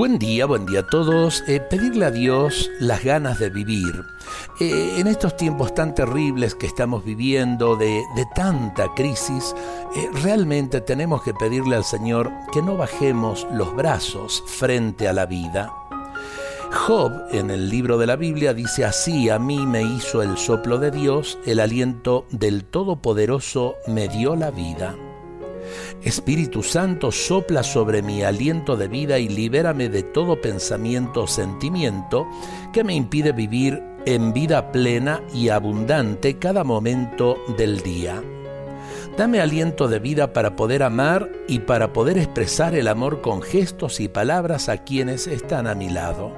Buen día, buen día a todos. Eh, pedirle a Dios las ganas de vivir. Eh, en estos tiempos tan terribles que estamos viviendo, de, tanta crisis, eh, realmente tenemos que pedirle al Señor que no bajemos los brazos frente a la vida. Job en el libro de la Biblia dice así, a mí me hizo el soplo de Dios, el aliento del Todopoderoso me dio la vida. Espíritu Santo, sopla sobre mi aliento de vida y libérame de todo pensamiento o sentimiento que me impide vivir en vida plena y abundante cada momento del día. Dame aliento de vida para poder amar y para poder expresar el amor con gestos y palabras a quienes están a mi lado.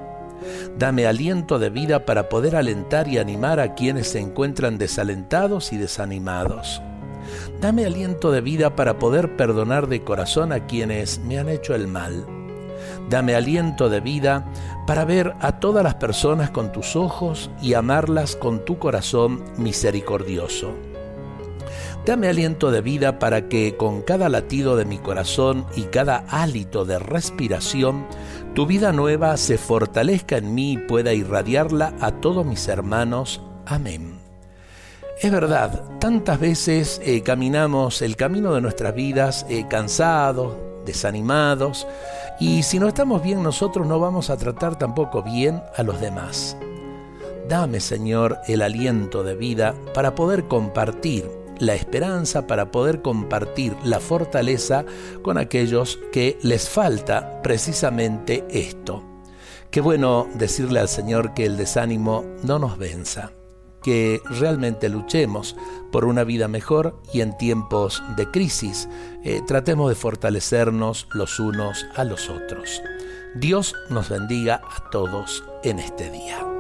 Dame aliento de vida para poder alentar y animar a quienes se encuentran desalentados y desanimados. Dame aliento de vida para poder perdonar de corazón a quienes me han hecho el mal. Dame aliento de vida para ver a todas las personas con tus ojos y amarlas con tu corazón misericordioso. Dame aliento de vida para que con cada latido de mi corazón y cada hálito de respiración, tu vida nueva se fortalezca en mí y pueda irradiarla a todos mis hermanos. Amén. Es verdad, tantas veces eh, caminamos el camino de nuestras vidas eh, cansados, desanimados, y si no estamos bien nosotros no vamos a tratar tampoco bien a los demás. Dame, Señor, el aliento de vida para poder compartir la esperanza para poder compartir la fortaleza con aquellos que les falta precisamente esto. Qué bueno decirle al Señor que el desánimo no nos venza, que realmente luchemos por una vida mejor y en tiempos de crisis eh, tratemos de fortalecernos los unos a los otros. Dios nos bendiga a todos en este día.